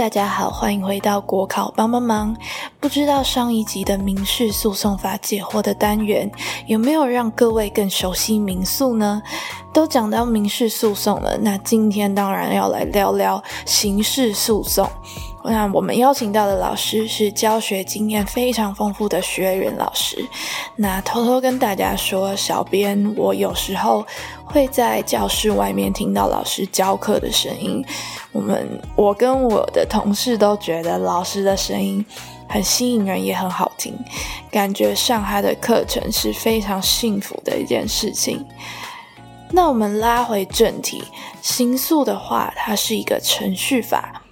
大家好，欢迎回到国考帮帮忙。不知道上一集的民事诉讼法解惑的单元有没有让各位更熟悉民诉呢？都讲到民事诉讼了，那今天当然要来聊聊刑事诉讼。那我们邀请到的老师是教学经验非常丰富的学员老师。那偷偷跟大家说，小编我有时候会在教室外面听到老师教课的声音。我们我跟我的同事都觉得老师的声音很吸引人，也很好听，感觉上他的课程是非常幸福的一件事情。那我们拉回正题，刑诉的话，它是一个程序法。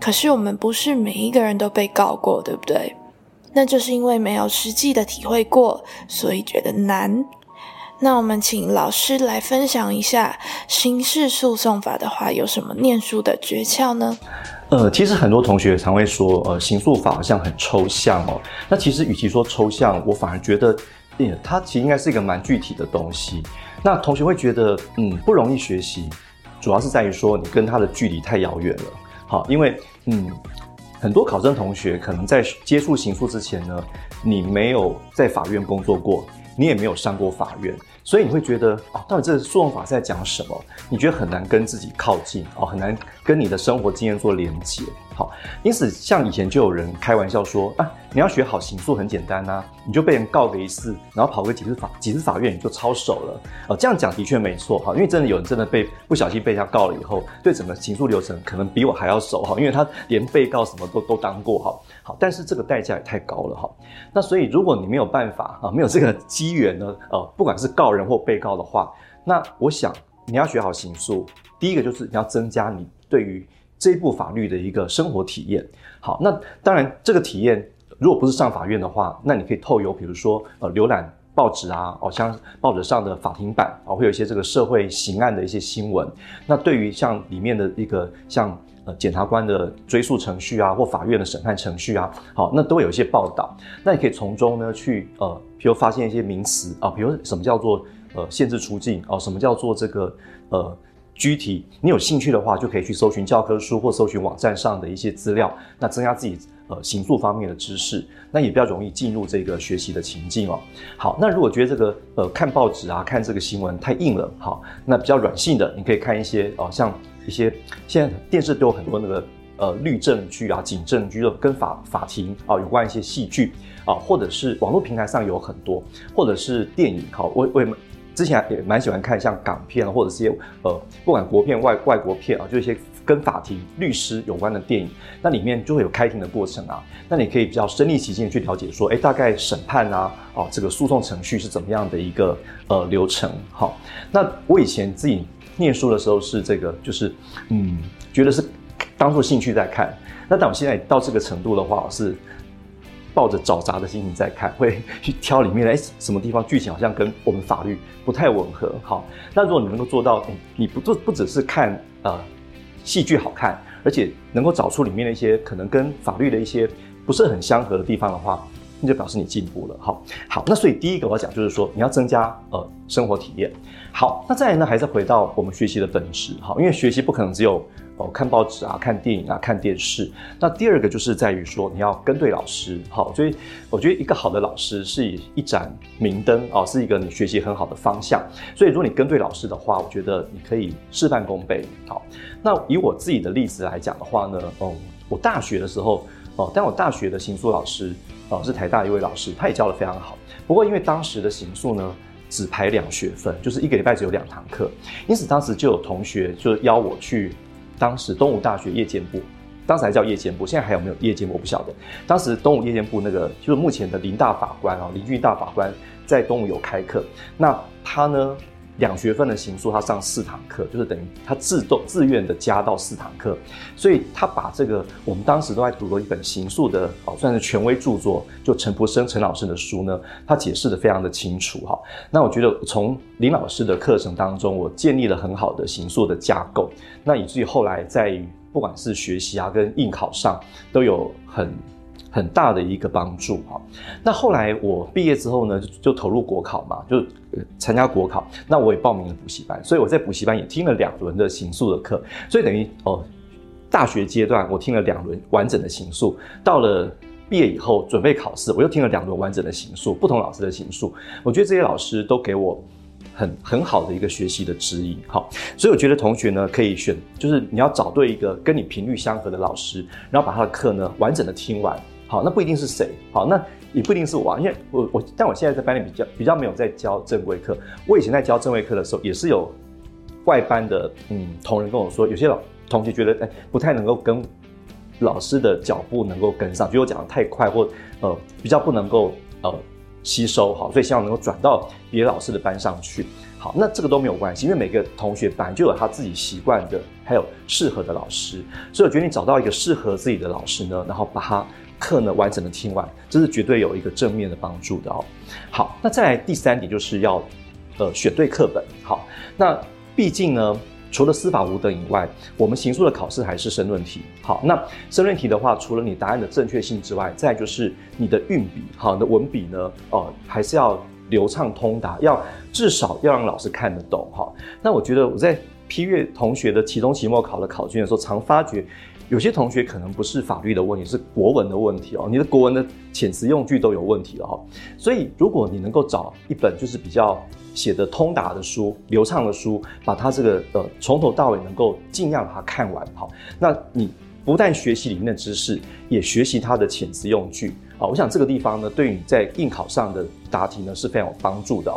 可是我们不是每一个人都被告过，对不对？那就是因为没有实际的体会过，所以觉得难。那我们请老师来分享一下刑事诉讼法的话，有什么念书的诀窍呢？呃，其实很多同学常会说，呃，刑诉法好像很抽象哦。那其实与其说抽象，我反而觉得，它其实应该是一个蛮具体的东西。那同学会觉得，嗯，不容易学习，主要是在于说你跟他的距离太遥远了。好，因为嗯，很多考生同学可能在接触刑诉之前呢，你没有在法院工作过，你也没有上过法院。所以你会觉得哦，到底这诉讼法是在讲什么？你觉得很难跟自己靠近哦，很难跟你的生活经验做连接。好，因此像以前就有人开玩笑说啊，你要学好刑诉很简单呐，你就被人告个一次，然后跑个几次法几次法院你就抄手了。哦，这样讲的确没错哈，因为真的有人真的被不小心被他告了以后，对整个刑诉流程可能比我还要熟哈，因为他连被告什么都都当过哈。好，但是这个代价也太高了哈。那所以如果你没有办法啊，没有这个机缘呢，呃，不管是告人或被告的话，那我想你要学好刑诉，第一个就是你要增加你对于这一部法律的一个生活体验。好，那当然这个体验如果不是上法院的话，那你可以透由比如说呃浏览报纸啊，哦像报纸上的法庭版啊，会有一些这个社会刑案的一些新闻。那对于像里面的一个像。呃检察官的追诉程序啊，或法院的审判程序啊，好，那都会有一些报道。那你可以从中呢去呃，比如发现一些名词啊，比如什么叫做呃限制出境哦，什么叫做这个呃拘提。你有兴趣的话，就可以去搜寻教科书或搜寻网站上的一些资料，那增加自己呃刑诉方面的知识，那也比较容易进入这个学习的情境哦。好，那如果觉得这个呃看报纸啊，看这个新闻太硬了，好，那比较软性的，你可以看一些哦像。一些现在电视都有很多那个呃律政剧啊、警政剧，跟法法庭啊有关一些戏剧啊，或者是网络平台上有很多，或者是电影。好，我我也之前也蛮喜欢看像港片或者是些呃不管国片外外国片啊，就一些跟法庭律师有关的电影，那里面就会有开庭的过程啊，那你可以比较身临其境去了解说，哎，大概审判啊，哦，这个诉讼程序是怎么样的一个呃流程。好，那我以前自己。念书的时候是这个，就是嗯，觉得是当做兴趣在看。那但我现在到这个程度的话，是抱着找茬的心情在看，会 去挑里面的哎，什么地方剧情好像跟我们法律不太吻合。好，那如果你能够做到，你不不不只是看呃戏剧好看，而且能够找出里面的一些可能跟法律的一些不是很相合的地方的话。那就表示你进步了，好，好，那所以第一个我要讲就是说，你要增加呃生活体验。好，那再来呢，还是回到我们学习的本质，好，因为学习不可能只有哦看报纸啊、看电影啊、看电视。那第二个就是在于说，你要跟对老师，好，所以我觉得一个好的老师是一盏明灯哦，是一个你学习很好的方向。所以如果你跟对老师的话，我觉得你可以事半功倍。好，那以我自己的例子来讲的话呢，哦，我大学的时候哦，但我大学的刑诉老师。哦，是台大一位老师，他也教的非常好。不过因为当时的刑诉呢，只排两学分，就是一个礼拜只有两堂课，因此当时就有同学就邀我去当时东吴大学夜间部，当时还叫夜间部，现在还有没有夜间部我不晓得。当时东吴夜间部那个就是目前的林大法官啊，林俊大法官在东吴有开课，那他呢？两学分的刑诉，他上四堂课，就是等于他自动自愿的加到四堂课，所以他把这个我们当时都在读的一本刑诉的哦，算是权威著作，就陈福生陈老师的书呢，他解释的非常的清楚哈。那我觉得从林老师的课程当中，我建立了很好的刑诉的架构，那以至于后来在不管是学习啊跟应考上都有很。很大的一个帮助哈。那后来我毕业之后呢，就投入国考嘛，就参加国考。那我也报名了补习班，所以我在补习班也听了两轮的刑诉的课，所以等于哦，大学阶段我听了两轮完整的刑诉，到了毕业以后准备考试，我又听了两轮完整的刑诉，不同老师的刑诉，我觉得这些老师都给我很很好的一个学习的指引。好，所以我觉得同学呢可以选，就是你要找对一个跟你频率相合的老师，然后把他的课呢完整的听完。好，那不一定是谁，好，那也不一定是我，因为我我，但我现在在班里比较比较没有在教正规课。我以前在教正规课的时候，也是有外班的嗯同仁跟我说，有些老同学觉得哎不太能够跟老师的脚步能够跟上，觉得我讲的太快或呃比较不能够呃吸收好，所以希望能够转到别的老师的班上去。好，那这个都没有关系，因为每个同学本来就有他自己习惯的，还有适合的老师，所以我觉得你找到一个适合自己的老师呢，然后把他。课呢完整的听完，这是绝对有一个正面的帮助的哦。好，那再来第三点就是要，呃，选对课本。好，那毕竟呢，除了司法无等以外，我们刑诉的考试还是申论题。好，那申论题的话，除了你答案的正确性之外，再就是你的运笔，好，你的文笔呢，哦，还是要流畅通达，要至少要让老师看得懂。哈，那我觉得我在批阅同学的期中、期末考的考卷的时候，常发觉。有些同学可能不是法律的问题，是国文的问题哦。你的国文的遣词用句都有问题了哈。所以，如果你能够找一本就是比较写的通达的书、流畅的书，把它这个呃从头到尾能够尽量把它看完哈，那你不但学习里面的知识，也学习它的遣词用句啊。我想这个地方呢，对你在应考上的答题呢是非常有帮助的。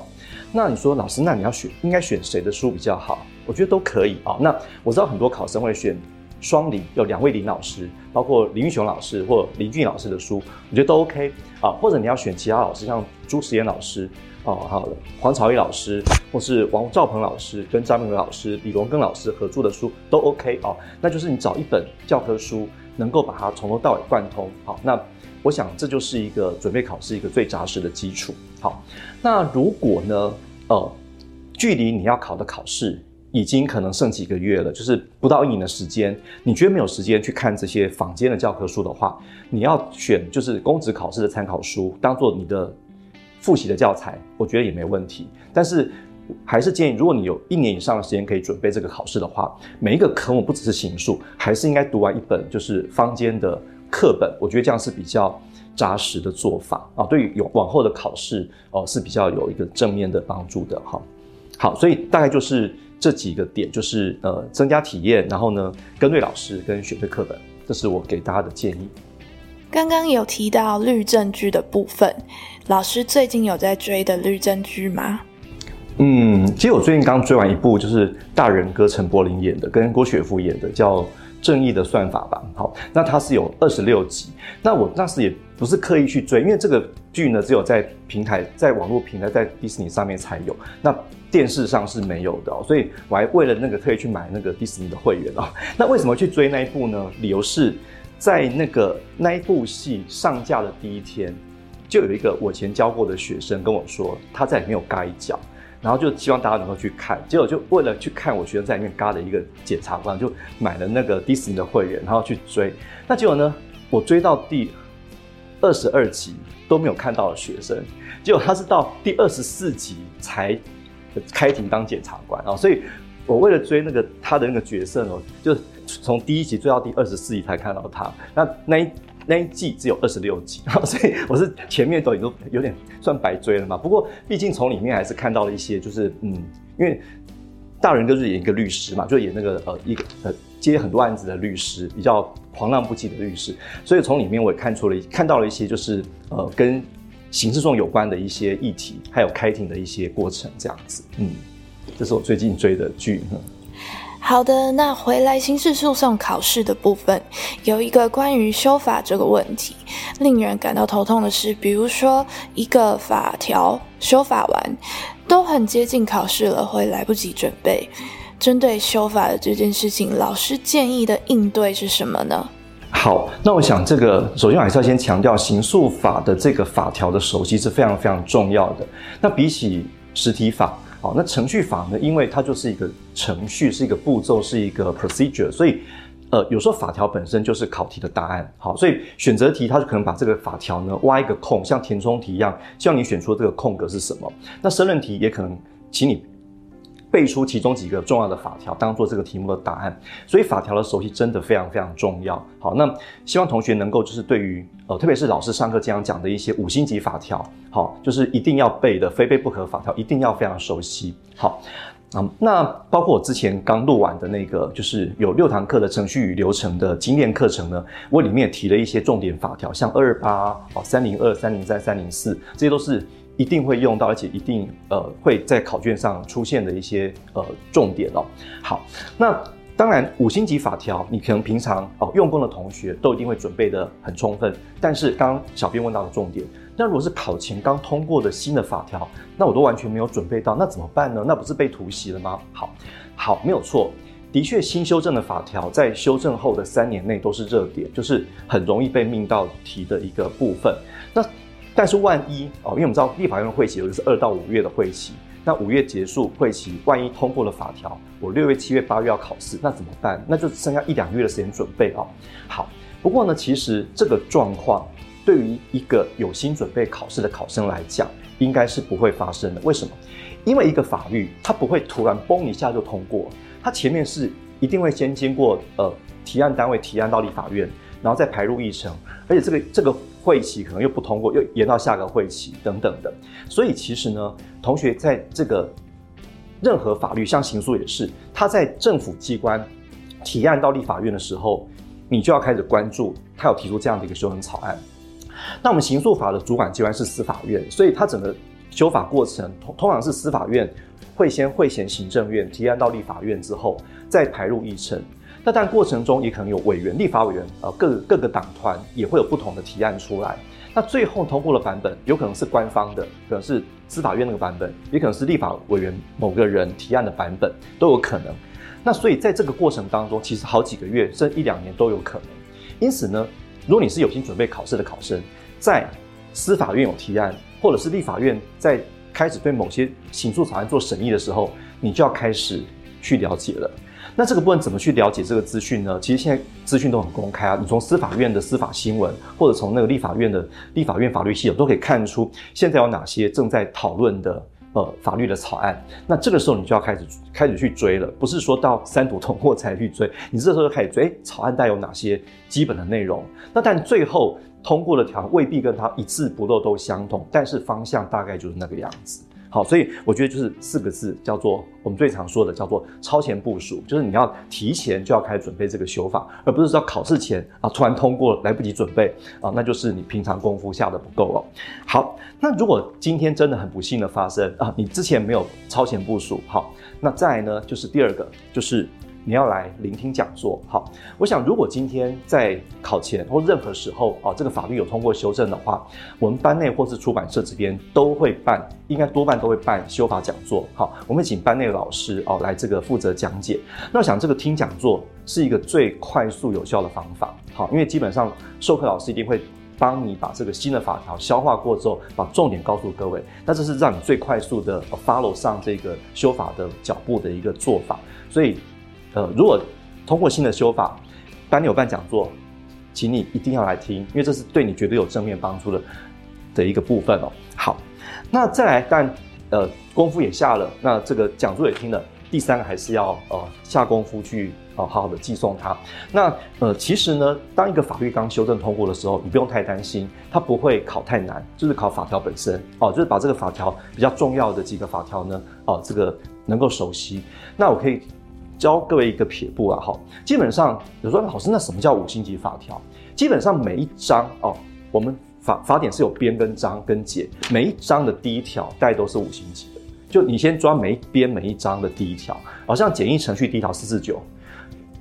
那你说老师，那你要选应该选谁的书比较好？我觉得都可以啊。那我知道很多考生会选。双林有两位林老师，包括林玉雄老师或林俊老师的书，我觉得都 OK 啊。或者你要选其他老师，像朱时岩老师哦，好的黄朝义老师，或是王兆鹏老师跟张明伟老师、李荣根老师合著的书都 OK 哦。那就是你找一本教科书，能够把它从头到尾贯通。好，那我想这就是一个准备考试一个最扎实的基础。好，那如果呢，呃，距离你要考的考试。已经可能剩几个月了，就是不到一年的时间。你觉得没有时间去看这些坊间的教科书的话，你要选就是公职考试的参考书当做你的复习的教材，我觉得也没问题。但是还是建议，如果你有一年以上的时间可以准备这个考试的话，每一个科目不只是行数，还是应该读完一本就是坊间的课本。我觉得这样是比较扎实的做法啊，对于有往后的考试哦是比较有一个正面的帮助的哈。好，所以大概就是。这几个点就是呃增加体验，然后呢跟对老师跟选对课本，这是我给大家的建议。刚刚有提到律政剧的部分，老师最近有在追的律政剧吗？嗯，其实我最近刚追完一部，就是大人哥陈柏霖演的，跟郭雪芙演的，叫《正义的算法》吧。好，那它是有二十六集，那我那时也不是刻意去追，因为这个剧呢只有在平台，在网络平台，在迪士尼上面才有。那电视上是没有的，所以我还为了那个特意去买那个迪士尼的会员啊。那为什么去追那一部呢？理由是在那个那一部戏上架的第一天，就有一个我前教过的学生跟我说，他在里面有嘎一脚，然后就希望大家能够去看。结果就为了去看我学生在里面嘎的一个检察官，就买了那个迪士尼的会员，然后去追。那结果呢，我追到第二十二集都没有看到学生，结果他是到第二十四集才。开庭当检察官啊，所以我为了追那个他的那个角色呢，就从第一集追到第二十四集才看到他。那那一那一季只有二十六集，所以我是前面都已经有点算白追了嘛。不过毕竟从里面还是看到了一些，就是嗯，因为大人哥是演一个律师嘛，就演那个呃一个呃接很多案子的律师，比较狂浪不羁的律师，所以从里面我也看出了看到了一些，就是呃跟。刑事中有关的一些议题，还有开庭的一些过程，这样子，嗯，这是我最近追的剧。好的，那回来刑事诉讼考试的部分，有一个关于修法这个问题，令人感到头痛的是，比如说一个法条修法完，都很接近考试了，会来不及准备。针对修法的这件事情，老师建议的应对是什么呢？好，那我想这个首先还是要先强调，刑诉法的这个法条的熟悉是非常非常重要的。那比起实体法，好，那程序法呢，因为它就是一个程序，是一个步骤，是一个 procedure，所以呃，有时候法条本身就是考题的答案。好，所以选择题它就可能把这个法条呢挖一个空，像填充题一样，希望你选出这个空格是什么。那申论题也可能请你背出其中几个重要的法条，当做这个题目的答案。所以法条的熟悉真的非常非常重要。好，那希望同学能够就是对于呃，特别是老师上课经常讲的一些五星级法条，好，就是一定要背的，非背不可法条，一定要非常熟悉。好。啊，那包括我之前刚录完的那个，就是有六堂课的程序与流程的精炼课程呢，我里面也提了一些重点法条，像二二八、哦三零二、三零三、三零四，这些都是一定会用到，而且一定呃会在考卷上出现的一些呃重点哦。好，那当然五星级法条，你可能平常哦用功的同学都一定会准备的很充分，但是刚刚小编问到的重点。那如果是考前刚通过的新的法条，那我都完全没有准备到，那怎么办呢？那不是被突袭了吗？好，好，没有错，的确新修正的法条在修正后的三年内都是热点，就是很容易被命到题的一个部分。那但是万一哦，因为我们知道立法院的会期有的是二到五月的会期，那五月结束会期，万一通过了法条，我六月、七月、八月要考试，那怎么办？那就剩下一两个月的时间准备哦。好，不过呢，其实这个状况。对于一个有心准备考试的考生来讲，应该是不会发生的。为什么？因为一个法律它不会突然嘣一下就通过，它前面是一定会先经过呃提案单位提案到立法院，然后再排入议程，而且这个这个会期可能又不通过，又延到下个会期等等的。所以其实呢，同学在这个任何法律，像刑诉也是，他在政府机关提案到立法院的时候，你就要开始关注他有提出这样的一个修正草案。那我们刑诉法的主管机关是司法院，所以它整个修法过程通通常是司法院会先会衔行政院提案到立法院之后，再排入议程。那但过程中也可能有委员、立法委员，呃，各各个党团也会有不同的提案出来。那最后通过的版本有可能是官方的，可能是司法院那个版本，也可能是立法委员某个人提案的版本，都有可能。那所以在这个过程当中，其实好几个月甚至一两年都有可能。因此呢。如果你是有心准备考试的考生，在司法院有提案，或者是立法院在开始对某些刑诉草案做审议的时候，你就要开始去了解了。那这个部分怎么去了解这个资讯呢？其实现在资讯都很公开啊，你从司法院的司法新闻，或者从那个立法院的立法院法律系统，都可以看出现在有哪些正在讨论的。呃，法律的草案，那这个时候你就要开始开始去追了，不是说到三读通过才去追，你这时候就开始追草案带有哪些基本的内容。那但最后通过的条未必跟它一字不漏都相同，但是方向大概就是那个样子。好，所以我觉得就是四个字，叫做我们最常说的，叫做超前部署，就是你要提前就要开始准备这个修法，而不是说考试前啊突然通过来不及准备啊，那就是你平常功夫下的不够哦。好，那如果今天真的很不幸的发生啊，你之前没有超前部署，好，那再来呢就是第二个就是。你要来聆听讲座，好，我想如果今天在考前或任何时候啊，这个法律有通过修正的话，我们班内或是出版社这边都会办，应该多半都会办修法讲座，好，我们请班内老师哦来这个负责讲解。那我想这个听讲座是一个最快速有效的方法，好，因为基本上授课老师一定会帮你把这个新的法条消化过之后，把重点告诉各位，那这是让你最快速的 follow 上这个修法的脚步的一个做法，所以。呃，如果通过新的修法，班里有办讲座，请你一定要来听，因为这是对你绝对有正面帮助的的一个部分哦。好，那再来，但呃功夫也下了，那这个讲座也听了，第三个还是要呃下功夫去呃好好的寄送它。那呃其实呢，当一个法律刚修正通过的时候，你不用太担心，它不会考太难，就是考法条本身哦，就是把这个法条比较重要的几个法条呢，哦这个能够熟悉。那我可以。教各位一个撇步啊，哈，基本上有说老师，那什么叫五星级法条？基本上每一章哦，我们法法典是有编跟章跟解，每一章的第一条大概都是五星级的。就你先抓每一编每一章的第一条，好像简易程序第一条四四九，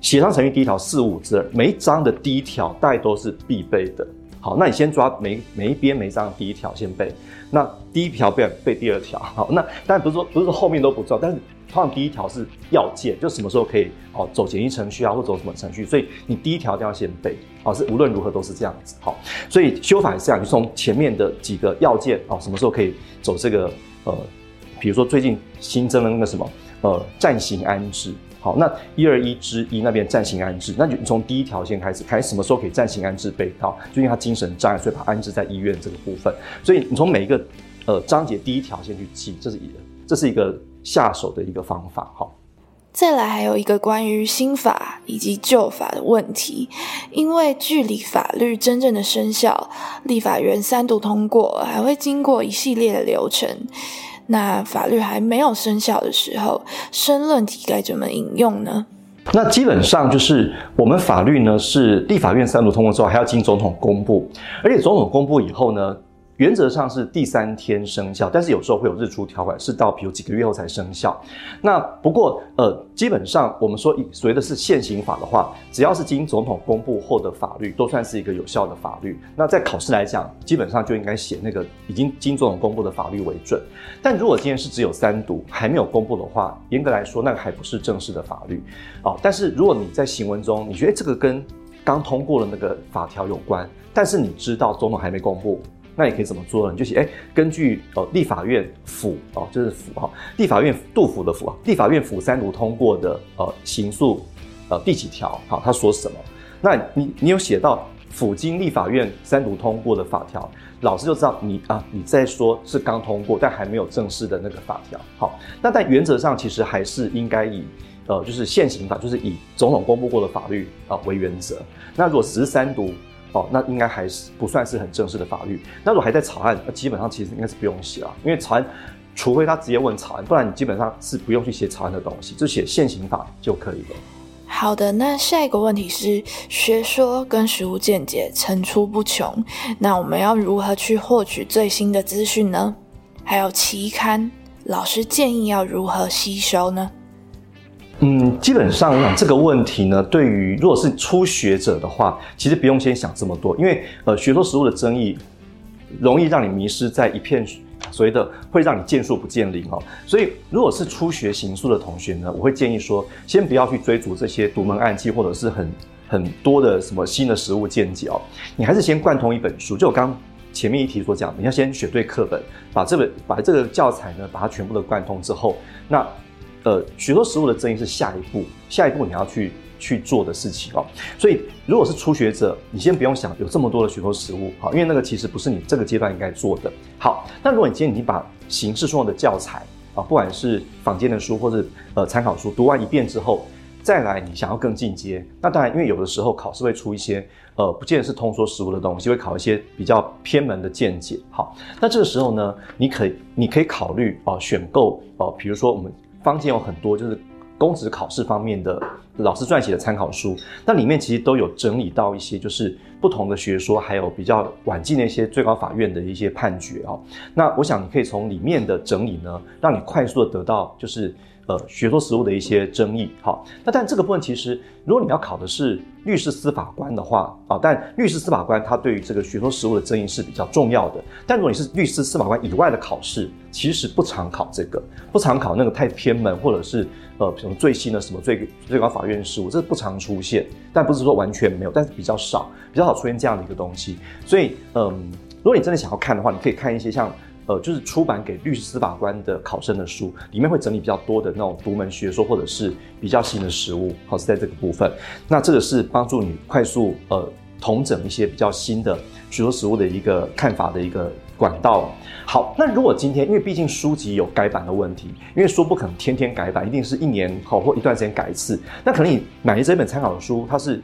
协商程序第一条四五之二，每一章的第一条大概都是必备的。好，那你先抓每每一边每一章第一条先背，那第一条背背第二条。好，那但不是说不是说后面都不做，但是。通常第一条是要件，就什么时候可以哦走简易程序啊，或走什么程序，所以你第一条一定要先背，哦是无论如何都是这样子，好，所以修法是这样，你从前面的几个要件哦，什么时候可以走这个呃，比如说最近新增了那个什么呃暂行安置，好，那一二一之一那边暂行安置，那就从第一条先开始，看什么时候可以暂行安置被告，就因为他精神障碍，所以把安置在医院这个部分，所以你从每一个呃章节第一条先去记，这是一。这是一个下手的一个方法。哈。再来还有一个关于新法以及旧法的问题，因为距离法律真正的生效，立法院三读通过还会经过一系列的流程。那法律还没有生效的时候，申论题该怎么引用呢？那基本上就是我们法律呢是立法院三读通过之后，还要经总统公布，而且总统公布以后呢。原则上是第三天生效，但是有时候会有日出条款，是到比如几个月后才生效。那不过呃，基本上我们说所谓的是现行法的话，只要是经总统公布后的法律，都算是一个有效的法律。那在考试来讲，基本上就应该写那个已经经总统公布的法律为准。但如果今天是只有三读还没有公布的话，严格来说那个还不是正式的法律哦。但是如果你在行文中你觉得这个跟刚通过的那个法条有关，但是你知道总统还没公布。那你可以怎么做呢？你就写，哎，根据呃立法院府哦，就是府哈，立法院杜甫的府啊，立法院府三读通过的呃刑诉呃第几条？好，他说什么？那你你有写到府经立法院三读通过的法条，老师就知道你啊你在说是刚通过，但还没有正式的那个法条。好，那在原则上其实还是应该以呃就是现行法，就是以总统公布过的法律啊为原则。那如果只是三读。哦，那应该还是不算是很正式的法律。那如果还在草案，那基本上其实应该是不用写了，因为草案，除非他直接问草案，不然你基本上是不用去写草案的东西，就写现行法就可以了。好的，那下一个问题是，学说跟实务见解层出不穷，那我们要如何去获取最新的资讯呢？还有期刊，老师建议要如何吸收呢？嗯，基本上我想这个问题呢，对于如果是初学者的话，其实不用先想这么多，因为呃，学说食物的争议容易让你迷失在一片所谓的会让你见树不见林哦。所以如果是初学刑诉的同学呢，我会建议说，先不要去追逐这些独门暗器或者是很很多的什么新的食物见解哦，你还是先贯通一本书，就我刚前面一题所讲，你要先选对课本，把这本把这个教材呢，把它全部的贯通之后，那。呃，许多食物的争议是下一步，下一步你要去去做的事情哦。所以，如果是初学者，你先不用想有这么多的许多食物，好，因为那个其实不是你这个阶段应该做的。好，那如果你今天已经把形式上的教材啊，不管是坊间的书或者呃参考书读完一遍之后，再来你想要更进阶，那当然，因为有的时候考试会出一些呃，不见得是通说食物的东西，会考一些比较偏门的见解。好，那这个时候呢，你可以你可以考虑哦，选购哦，比如说我们。坊间有很多就是公职考试方面的老师撰写的参考书，那里面其实都有整理到一些就是不同的学说，还有比较晚近的一些最高法院的一些判决啊。那我想你可以从里面的整理呢，让你快速的得到就是。呃，学说实务的一些争议，好，那但这个部分其实，如果你要考的是律师司法官的话啊，但律师司法官他对于这个学说实务的争议是比较重要的。但如果你是律师司法官以外的考试，其实不常考这个，不常考那个太偏门，或者是呃什么最新的什么最最高法院事务，这不常出现。但不是说完全没有，但是比较少，比较少出现这样的一个东西。所以，嗯，如果你真的想要看的话，你可以看一些像。呃，就是出版给律师、司法官的考生的书，里面会整理比较多的那种独门学说，或者是比较新的实物，好是在这个部分。那这个是帮助你快速呃统整一些比较新的许多实物的一个看法的一个管道。好，那如果今天因为毕竟书籍有改版的问题，因为书不可能天天改版，一定是一年后或一段时间改一次。那可能你买的这本参考的书，它是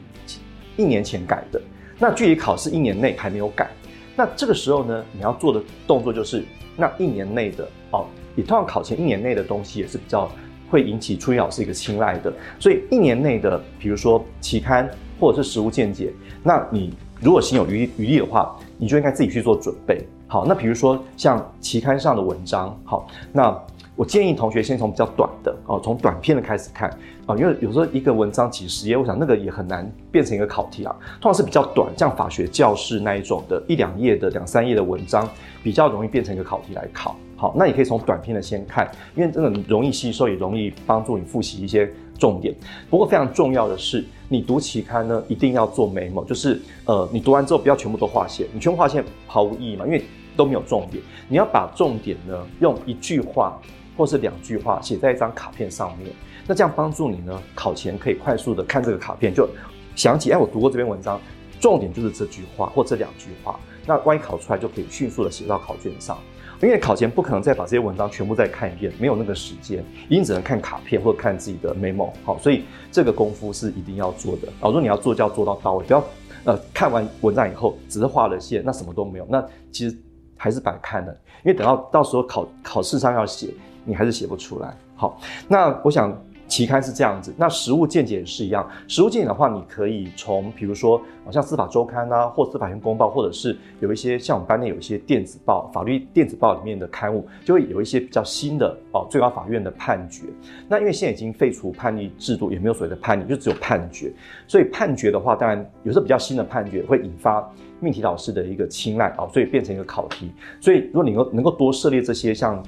一年前改的，那距离考试一年内还没有改。那这个时候呢，你要做的动作就是，那一年内的哦，你通常考前一年内的东西也是比较会引起初一老师一个青睐的，所以一年内的，比如说期刊或者是实物见解，那你如果心有余余力的话，你就应该自己去做准备。好，那比如说像期刊上的文章，好，那。我建议同学先从比较短的哦，从短篇的开始看啊，因为有时候一个文章几十页，我想那个也很难变成一个考题啊。通常是比较短，像法学教室那一种的一两页的、两三页的文章，比较容易变成一个考题来考。好，那你可以从短篇的先看，因为真的容易吸收，也容易帮助你复习一些重点。不过非常重要的是，你读期刊呢，一定要做眉毛就是呃，你读完之后不要全部都划线，你全部划线毫无意义嘛，因为都没有重点。你要把重点呢，用一句话。或是两句话写在一张卡片上面，那这样帮助你呢？考前可以快速的看这个卡片，就想起哎，我读过这篇文章，重点就是这句话或这两句话。那万一考出来，就可以迅速的写到考卷上。因为考前不可能再把这些文章全部再看一遍，没有那个时间，一定只能看卡片或者看自己的 memo。好，所以这个功夫是一定要做的。如果你要做，就要做到到位，不要呃看完文章以后只是画了线，那什么都没有，那其实还是白看的。因为等到到时候考考试上要写，你还是写不出来。好，那我想。期刊是这样子，那实物见解也是一样。实物见解的话，你可以从比如说，像司法周刊啊，或司法院公报，或者是有一些像我们班内有一些电子报，法律电子报里面的刊物，就会有一些比较新的哦，最高法院的判决。那因为现在已经废除判例制度，也没有所谓的判例，就只有判决。所以判决的话，当然有时候比较新的判决会引发命题老师的一个青睐啊，所以变成一个考题。所以如果你能够能够多涉猎这些，像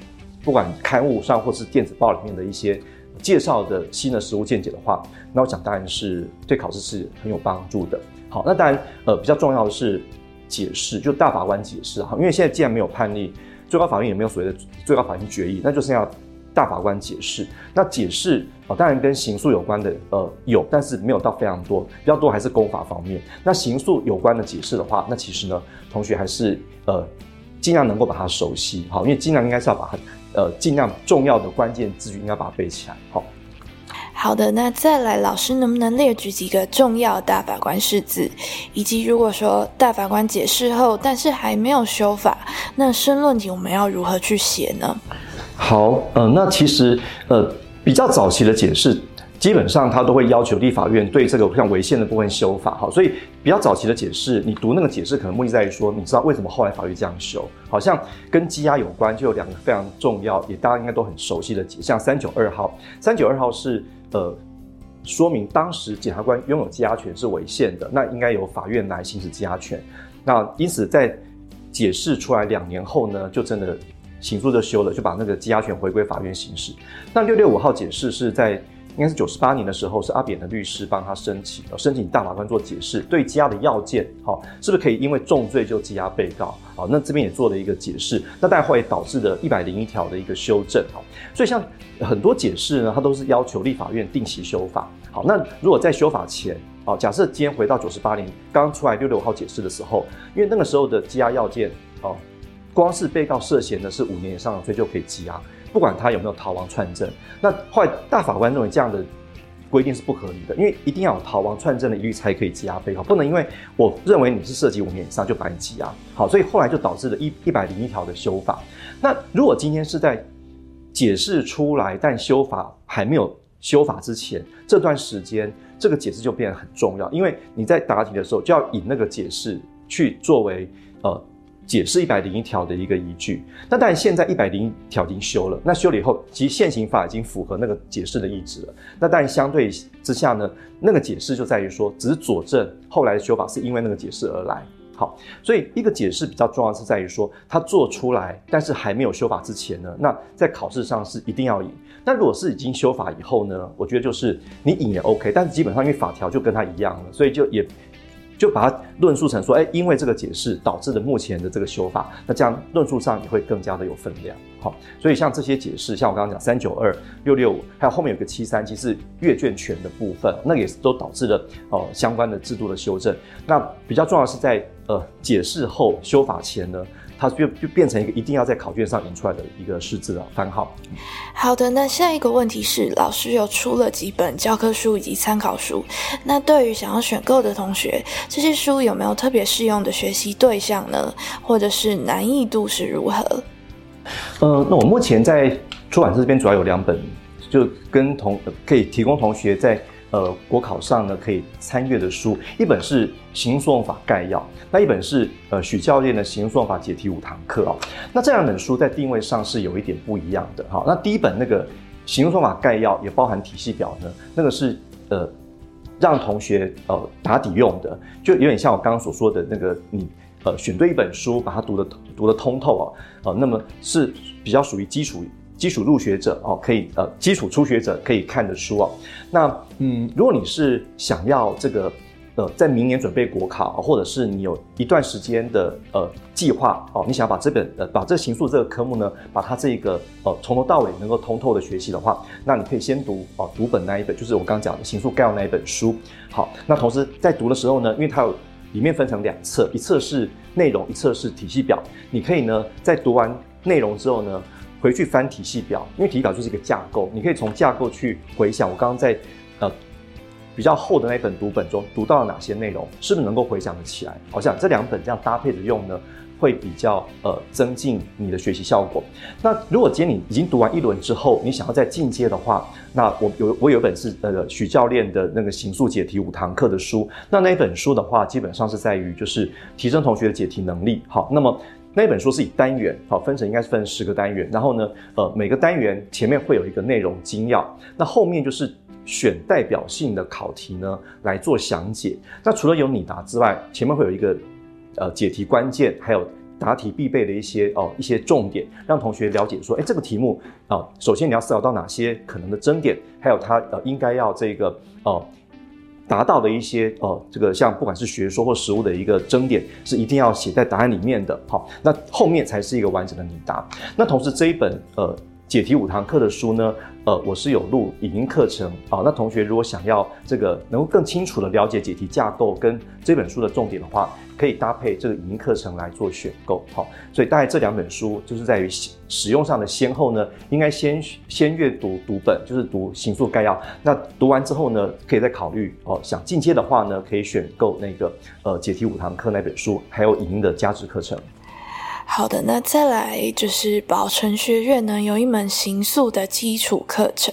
不管刊物上或是电子报里面的一些。介绍的新的实物见解的话，那我想当然是对考试是很有帮助的。好，那当然呃比较重要的是解释，就大法官解释哈，因为现在既然没有判例，最高法院也没有所谓的最高法院决议，那就是要大法官解释。那解释啊，当然跟刑诉有关的呃有，但是没有到非常多，比较多还是公法方面。那刑诉有关的解释的话，那其实呢，同学还是呃尽量能够把它熟悉好，因为尽量应该是要把它。呃，尽量重要的关键字句应该把它背起来。好，好的，那再来，老师能不能列举几个重要大法官释字，以及如果说大法官解释后，但是还没有修法，那申论题我们要如何去写呢？好，呃，那其实呃比较早期的解释。基本上他都会要求立法院对这个像违宪的部分修法，哈，所以比较早期的解释，你读那个解释可能目的在于说，你知道为什么后来法律这样修，好像跟羁押有关，就有两个非常重要，也大家应该都很熟悉的解，像三九二号，三九二号是呃说明当时检察官拥有羁押权是违宪的，那应该由法院来行使羁押权，那因此在解释出来两年后呢，就真的刑诉就修了，就把那个羁押权回归法院行使。那六六五号解释是在。应该是九十八年的时候，是阿扁的律师帮他申请，申请大法官做解释，对羁押的要件，好，是不是可以因为重罪就羁押被告？好，那这边也做了一个解释，那待会导致的一百零一条的一个修正，好，所以像很多解释呢，它都是要求立法院定期修法。好，那如果在修法前，好，假设今天回到九十八年刚出来六六号解释的时候，因为那个时候的羁押要件，哦，光是被告涉嫌的是五年以上的罪就可以羁押。不管他有没有逃亡串证，那后来大法官认为这样的规定是不合理的，因为一定要有逃亡串证的疑虑才可以羁押被告，不能因为我认为你是涉及五年以上就把你羁押。好，所以后来就导致了一一百零一条的修法。那如果今天是在解释出来，但修法还没有修法之前，这段时间这个解释就变得很重要，因为你在答题的时候就要以那个解释去作为呃。解释一百零一条的一个依据，那当然现在一百零一条已经修了，那修了以后，其实现行法已经符合那个解释的意志了。那当然相对之下呢，那个解释就在于说，只是佐证后来的修法是因为那个解释而来。好，所以一个解释比较重要是在于说，它做出来，但是还没有修法之前呢，那在考试上是一定要赢。那如果是已经修法以后呢，我觉得就是你赢也 OK，但是基本上因为法条就跟它一样了，所以就也。就把它论述成说，哎，因为这个解释导致了目前的这个修法，那这样论述上也会更加的有分量。好，所以像这些解释，像我刚刚讲三九二六六五，还有后面有个七三七是阅卷权的部分，那也是都导致了哦相关的制度的修正。那比较重要是在呃解释后修法前呢。它就就变成一个一定要在考卷上引出来的一个识字的番号。好的，那下一个问题是，老师有出了几本教科书以及参考书，那对于想要选购的同学，这些书有没有特别适用的学习对象呢？或者是难易度是如何？呃，那我目前在出版社这边主要有两本，就跟同可以提供同学在。呃，国考上呢可以参阅的书，一本是《刑事诉讼法概要》，那一本是呃许教练的《刑事诉讼法解题五堂课》哦。那这两本书在定位上是有一点不一样的哈。那第一本那个《刑事诉法概要》也包含体系表呢，那个是呃让同学呃打底用的，就有点像我刚刚所说的那个你呃选对一本书，把它读的读的通透哦，呃，那么是比较属于基础。基础入学者哦，可以呃，基础初学者可以看的书哦。那嗯，如果你是想要这个呃，在明年准备国考，或者是你有一段时间的呃计划哦，你想把这本呃把这刑诉这个科目呢，把它这个呃从头到尾能够通透的学习的话，那你可以先读哦读本那一本，就是我刚刚讲的刑诉概要那一本书。好，那同时在读的时候呢，因为它有里面分成两册，一册是内容，一册是体系表，你可以呢在读完。内容之后呢，回去翻体系表，因为体系表就是一个架构，你可以从架构去回想我刚刚在呃比较厚的那本读本中读到了哪些内容，是不是能够回想得起来？好像这两本这样搭配着用呢，会比较呃增进你的学习效果。那如果今天你已经读完一轮之后，你想要再进阶的话，那我有我有一本是呃许教练的那个形塑解题五堂课的书，那那本书的话，基本上是在于就是提升同学的解题能力。好，那么那本书是以单元好分成，应该是分十个单元，然后呢，呃每个单元前面会有一个内容精要，那后面就是选代表性的考题呢来做详解。那除了有你答之外，前面会有一个呃解题关键，还有。答题必备的一些哦一些重点，让同学了解说，哎，这个题目啊，首先你要思考到哪些可能的争点，还有它呃应该要这个哦达到的一些呃这个像不管是学说或实物的一个争点，是一定要写在答案里面的。好，那后面才是一个完整的你答。那同时这一本呃解题五堂课的书呢，呃我是有录影音课程啊。那同学如果想要这个能够更清楚的了解解题架构跟这本书的重点的话，可以搭配这个影音课程来做选购，好，所以大概这两本书就是在于使用上的先后呢，应该先先阅读读本，就是读行数概要。那读完之后呢，可以再考虑哦，想进阶的话呢，可以选购那个呃解题五堂课那本书，还有影音的加值课程。好的，那再来就是宝成学院呢，有一门行数的基础课程，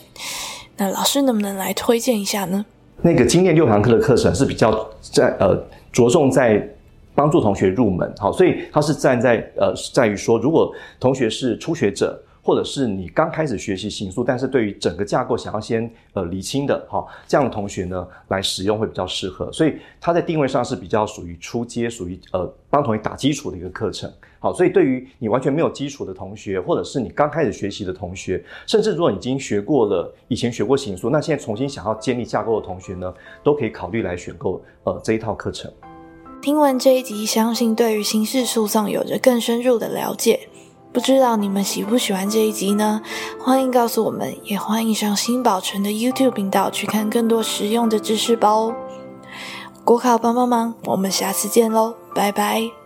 那老师能不能来推荐一下呢？那个经验六堂课的课程是比较在呃着重在。帮助同学入门，好，所以他是站在呃，在于说，如果同学是初学者，或者是你刚开始学习行数，但是对于整个架构想要先呃理清的，哈，这样的同学呢来使用会比较适合。所以它在定位上是比较属于初阶，属于呃帮同学打基础的一个课程。好，所以对于你完全没有基础的同学，或者是你刚开始学习的同学，甚至如果你已经学过了，以前学过行数，那现在重新想要建立架构的同学呢，都可以考虑来选购呃这一套课程。听完这一集，相信对于刑事诉讼有着更深入的了解。不知道你们喜不喜欢这一集呢？欢迎告诉我们，也欢迎上新宝城的 YouTube 频道去看更多实用的知识包哦。国考帮帮忙，我们下次见喽，拜拜。